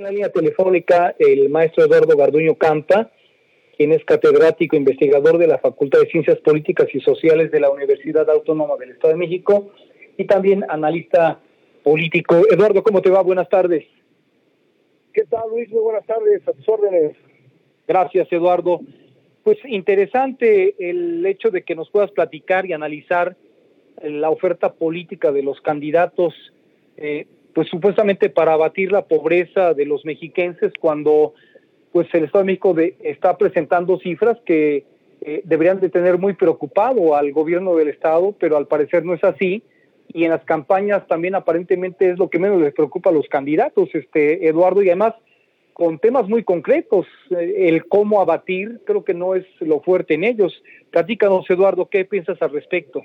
En la línea telefónica el maestro Eduardo Garduño Campa, quien es catedrático investigador de la Facultad de Ciencias Políticas y Sociales de la Universidad Autónoma del Estado de México y también analista político. Eduardo, ¿cómo te va? Buenas tardes. ¿Qué tal, Luis? Muy buenas tardes, a tus órdenes. Gracias, Eduardo. Pues interesante el hecho de que nos puedas platicar y analizar la oferta política de los candidatos eh, pues supuestamente para abatir la pobreza de los mexiquenses cuando pues el Estado de México está presentando cifras que eh, deberían de tener muy preocupado al gobierno del Estado, pero al parecer no es así. Y en las campañas también aparentemente es lo que menos les preocupa a los candidatos, este Eduardo, y además con temas muy concretos, eh, el cómo abatir, creo que no es lo fuerte en ellos. Platícanos, Eduardo, ¿qué piensas al respecto?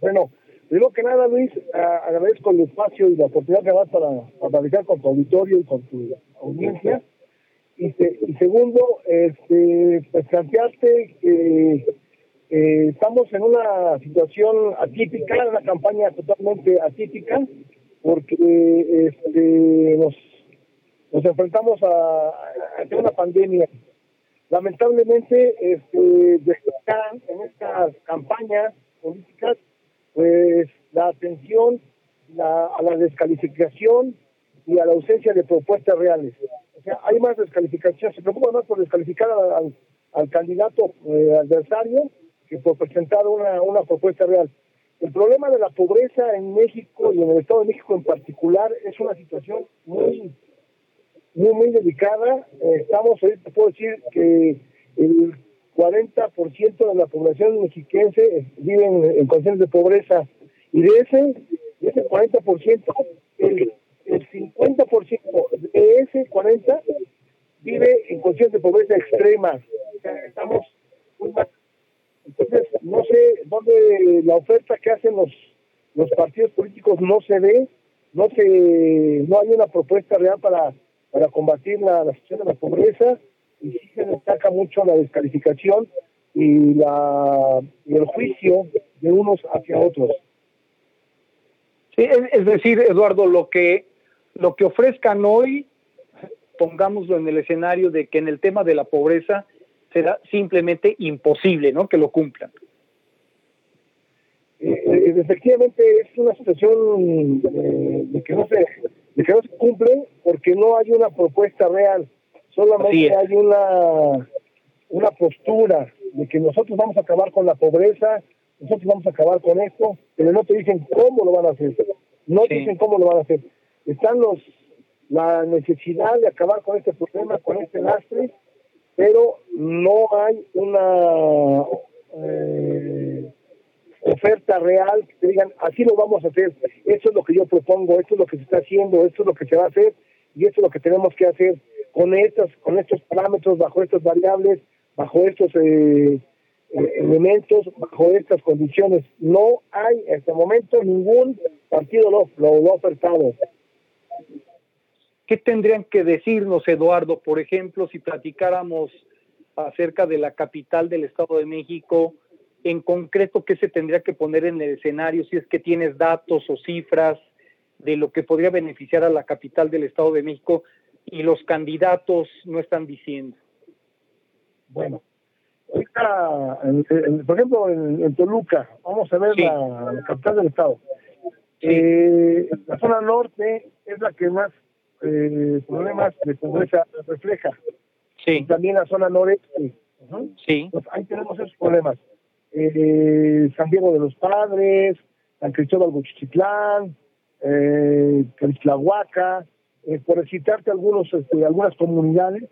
Bueno, Primero que nada, Luis, agradezco el espacio y la oportunidad que das para, para con tu auditorio y con tu audiencia. Y, segundo, este, pues plantearte que estamos en una situación atípica, una campaña totalmente atípica, porque este, nos, enfrentamos a, a una pandemia. Lamentablemente, este, en estas campañas políticas pues la atención a la descalificación y a la ausencia de propuestas reales. O sea, hay más descalificación, se preocupa más por descalificar al, candidato eh, adversario que por presentar una, una propuesta real. El problema de la pobreza en México y en el Estado de México en particular es una situación muy, muy, muy delicada. Eh, estamos, ahorita puedo decir que el 40% de la población mexiquense vive en, condiciones de pobreza. Y de ese, de ese 40%, el, el 50% de ese 40% vive en condiciones de pobreza extrema. O sea, estamos Entonces, no sé dónde la oferta que hacen los, los partidos políticos no se ve, no se no hay una propuesta real para, para combatir la situación de la pobreza y sí se destaca mucho la descalificación y, la, el juicio de unos hacia otros. Sí, es, decir, Eduardo, lo que, lo que ofrezcan hoy, pongámoslo en el escenario de que en el tema de la pobreza será simplemente imposible, ¿no? Que lo cumplan. Eh, eh, efectivamente es una situación eh, de, que no se de que no se cumple porque no hay una propuesta real Solamente hay una, una postura de que nosotros vamos a acabar con la pobreza, nosotros vamos a acabar con esto, pero no te dicen cómo lo van a hacer. No te dicen cómo lo van a hacer. Están los la necesidad de acabar con este problema, con este lastre, pero no hay una eh, oferta real que te digan, así lo vamos a hacer, esto es lo que yo propongo, esto es lo que se está haciendo, esto es lo que se va a hacer y esto es lo que tenemos que hacer con estos, con estos parámetros, bajo estas variables, bajo estos eh, eh, elementos, bajo estas condiciones. No hay en este momento ningún partido lo, lo, ofertado. ¿Qué tendrían que decirnos, Eduardo, por ejemplo, si platicáramos acerca de la capital del Estado de México? En concreto, ¿qué se tendría que poner en el escenario si es que tienes datos o cifras de lo que podría beneficiar a la capital del Estado de México y los candidatos no están diciendo? Bueno, por ejemplo, en, Toluca, vamos a ver la, capital del estado. Eh, la zona norte es la que más eh, problemas de pobreza refleja. Sí. también la zona noreste. Sí. Pues ahí tenemos esos problemas. Eh, San Diego de los Padres, San Cristóbal Guchichitlán, eh, Huaca eh, por citarte algunos, este, algunas comunidades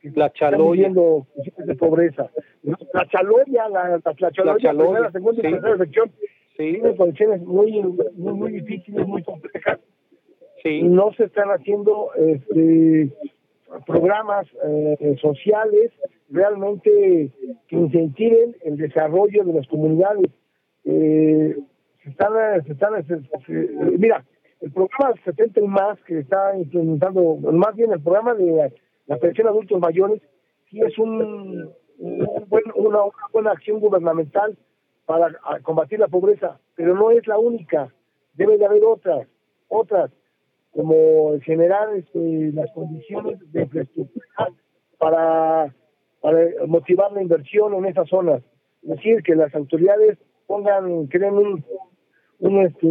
que la están viviendo de pobreza. La Chaloya, la, la, la, la segunda y tercera sección, sí. tienen condiciones muy, muy, muy difíciles, muy complejas. Sí. no se están haciendo este, programas eh, sociales realmente que incentiven el desarrollo de las comunidades. Eh, se están, se están, mira, el programa 70 y más que está implementando, más bien el programa de la pensión adultos mayores, sí es un, una, buena acción gubernamental para combatir la pobreza, pero no es la única, debe de haber otras, otras. como generar este, las condiciones de infraestructura para, motivar la inversión en esas zonas. Es decir, que las autoridades pongan, creen un, una este,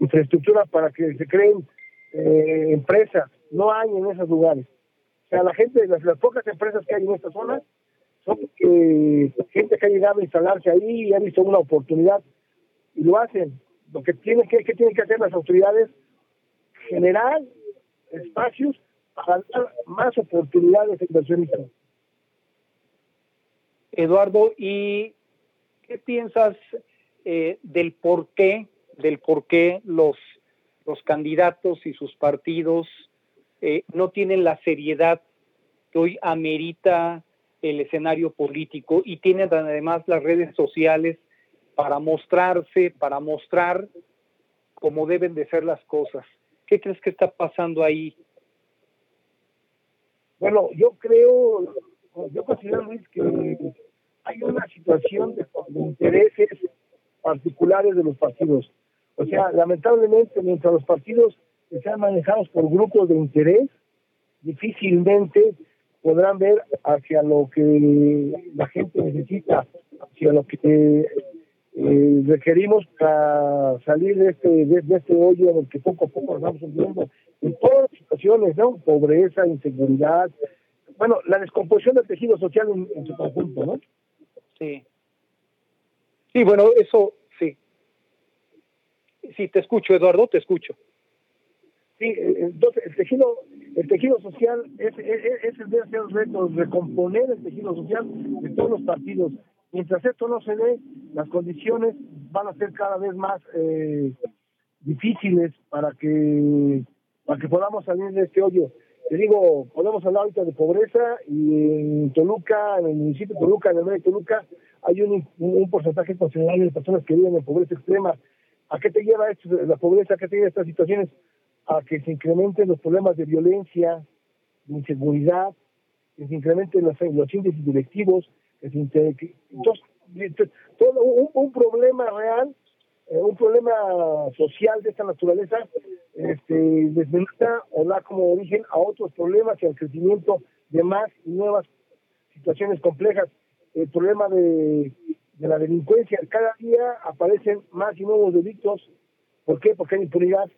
infraestructura para que se creen eh, empresas. No hay en esos lugares. O sea, la gente, las, las pocas empresas que hay en esta zona son gente que ha llegado a instalarse ahí y ha visto una oportunidad y lo hacen. Lo que tienen que, que tienen que hacer las autoridades generar espacios para dar más oportunidades de inversión Eduardo, ¿y qué piensas eh, del por qué, del por qué los, los candidatos y sus partidos eh, no tienen la seriedad que hoy amerita el escenario político y tienen además las redes sociales para mostrarse, para mostrar cómo deben de ser las cosas. ¿Qué crees que está pasando ahí? Bueno, yo creo, yo considero Luis que hay una situación de, intereses particulares de los partidos. O sea, lamentablemente, mientras los partidos sean manejados por grupos de interés, difícilmente podrán ver hacia lo que la gente necesita, hacia lo que eh, requerimos para salir de este, de, este hoyo en el que poco a poco nos vamos hundiendo en todas las situaciones, ¿no? Pobreza, inseguridad, bueno, la descomposición del tejido social en, su conjunto, ¿no? Sí. Sí, bueno, eso sí. Sí, te escucho, Eduardo, te escucho. Sí, eh, entonces el tejido, el tejido social es, es, es el de hacer retos, recomponer el tejido social de todos los partidos, Mientras esto no se dé, las condiciones van a ser cada vez más eh, difíciles para que para que podamos salir de este hoyo. Te digo, podemos hablar ahorita de pobreza y en Toluca, en el municipio de Toluca, en el medio de Toluca, hay un, un porcentaje considerable de personas que viven en pobreza extrema. ¿A qué te lleva esto, la pobreza? ¿A qué te lleva estas situaciones? A que se incrementen los problemas de violencia, de inseguridad, que se incrementen los, índices directivos, entonces, todo un, problema real, eh, un problema social de esta naturaleza, este, desmenuza o da como origen a otros problemas y al crecimiento de más y nuevas situaciones complejas. El problema de, de la delincuencia, cada día aparecen más y nuevos delitos. ¿Por qué? Porque hay impunidad.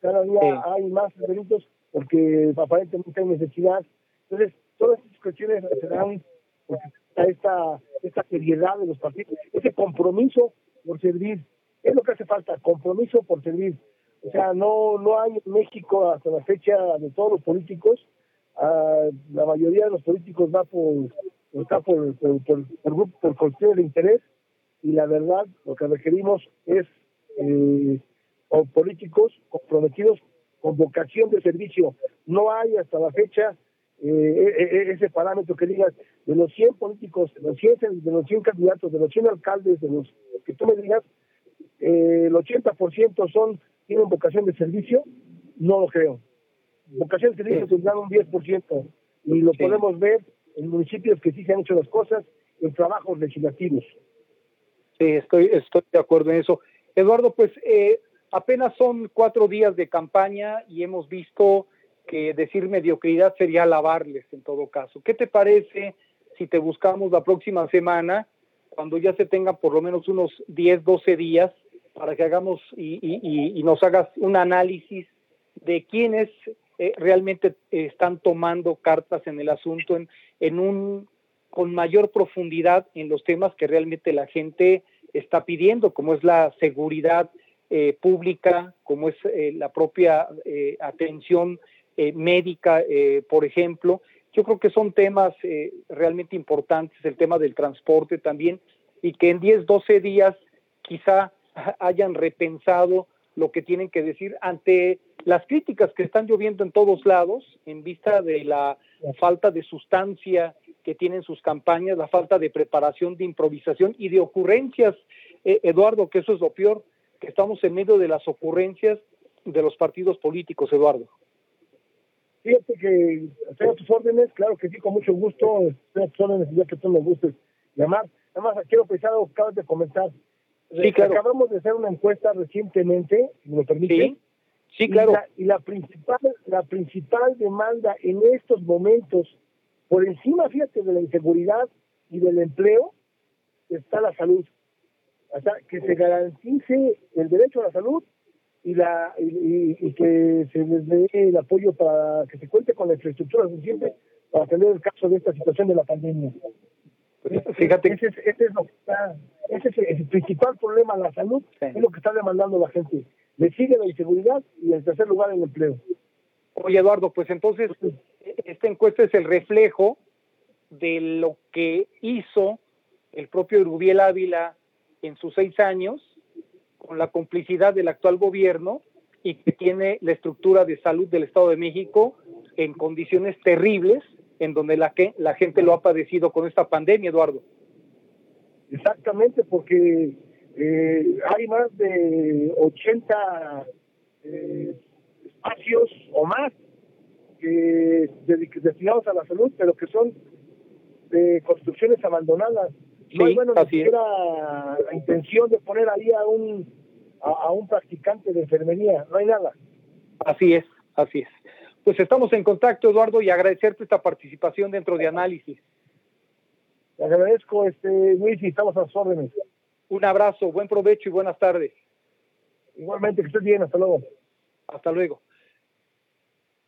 Cada día hay más delitos porque aparentemente hay necesidad. Entonces, todas estas cuestiones se dan porque esta, esta seriedad de los partidos, ese compromiso por servir, es lo que hace falta, compromiso por servir. O sea, no, no hay en México hasta la fecha de todos los políticos, uh, la mayoría de los políticos va por, está por, por, por, por, cuestiones de interés y la verdad lo que requerimos es eh, políticos comprometidos con vocación de servicio. No hay hasta la fecha eh, e, e, ese parámetro que digas de los 100 políticos, de los 100, de los 100 candidatos, de los 100 alcaldes, de los que tú me digas, eh, el 80% son tienen vocación de servicio, no lo creo. Vocación de servicio tendrán un 10% y lo podemos ver en municipios que sí se han hecho las cosas en trabajos legislativos. Sí, estoy, estoy de acuerdo en eso. Eduardo, pues eh, apenas son cuatro días de campaña y hemos visto que decir mediocridad sería alabarles en todo caso. ¿Qué te parece si te buscamos la próxima semana, cuando ya se tengan por lo menos unos 10, 12 días, para que hagamos y, nos hagas un análisis de quiénes eh, realmente están tomando cartas en el asunto en, en un con mayor profundidad en los temas que realmente la gente está pidiendo, como es la seguridad eh, pública, como es eh, la propia atención eh, médica, eh, por ejemplo. Yo creo que son temas eh, realmente importantes, el tema del transporte también, y que en 10, 12 días quizá hayan repensado lo que tienen que decir ante las críticas que están lloviendo en todos lados en vista de la falta de sustancia que tienen sus campañas, la falta de preparación, de improvisación y de ocurrencias, Eduardo, que eso es lo peor, que estamos en medio de las ocurrencias de los partidos políticos, Eduardo. Fíjate que estoy a tus órdenes, claro que sí, con mucho gusto, estoy a tus que tú me gustes llamar. Además, quiero pensar algo que acabas de comentar. Sí, claro. Acabamos de hacer una encuesta recientemente, si me lo permite, Sí, claro. Y la, principal, la principal demanda en estos momentos, por encima, fíjate, de la inseguridad y del empleo, está la salud. O sea, que se garantice el derecho a la salud y la y, que se les dé el apoyo para que se cuente con la infraestructura suficiente para atender el caso de esta situación de la pandemia. Fíjate. Ese es, ese es, lo que está, ese es el principal problema, la salud, es lo que está demandando la gente. Le sigue la inseguridad y en tercer lugar el empleo. Oye, Eduardo, pues entonces esta encuesta es el reflejo de lo que hizo el propio Rubiel Ávila en sus seis años con la complicidad del actual gobierno y que tiene la estructura de salud del Estado de México en condiciones terribles en donde la, que, la gente lo ha padecido con esta pandemia, Eduardo. Exactamente, porque eh, hay más de 80 eh, espacios o más que destinados a la salud, pero que son de construcciones abandonadas. No hay bueno ni siquiera la intención de poner ahí a un a, un practicante de enfermería, no hay nada. Así es, así es. Pues estamos en contacto, Eduardo, y agradecerte esta participación dentro de análisis. Te agradezco, este, Luis, y estamos a sus órdenes. Un abrazo, buen provecho y buenas tardes. Igualmente, que estés bien, hasta luego. Hasta luego.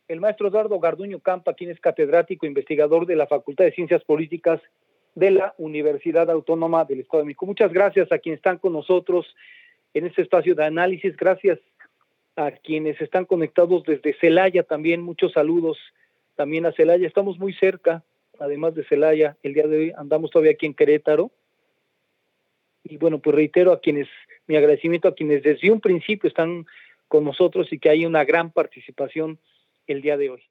El maestro Eduardo Garduño Campa, quien es catedrático e investigador de la Facultad de Ciencias Políticas de la Universidad Autónoma del Estado de México. Muchas gracias a quienes están con nosotros en este espacio de análisis. Gracias a quienes están conectados desde Celaya también. Muchos saludos también a Celaya. Estamos muy cerca, además de Celaya. El día de hoy andamos todavía aquí en Querétaro. Y bueno, pues reitero a quienes, mi agradecimiento a quienes desde un principio están con nosotros y que hay una gran participación el día de hoy.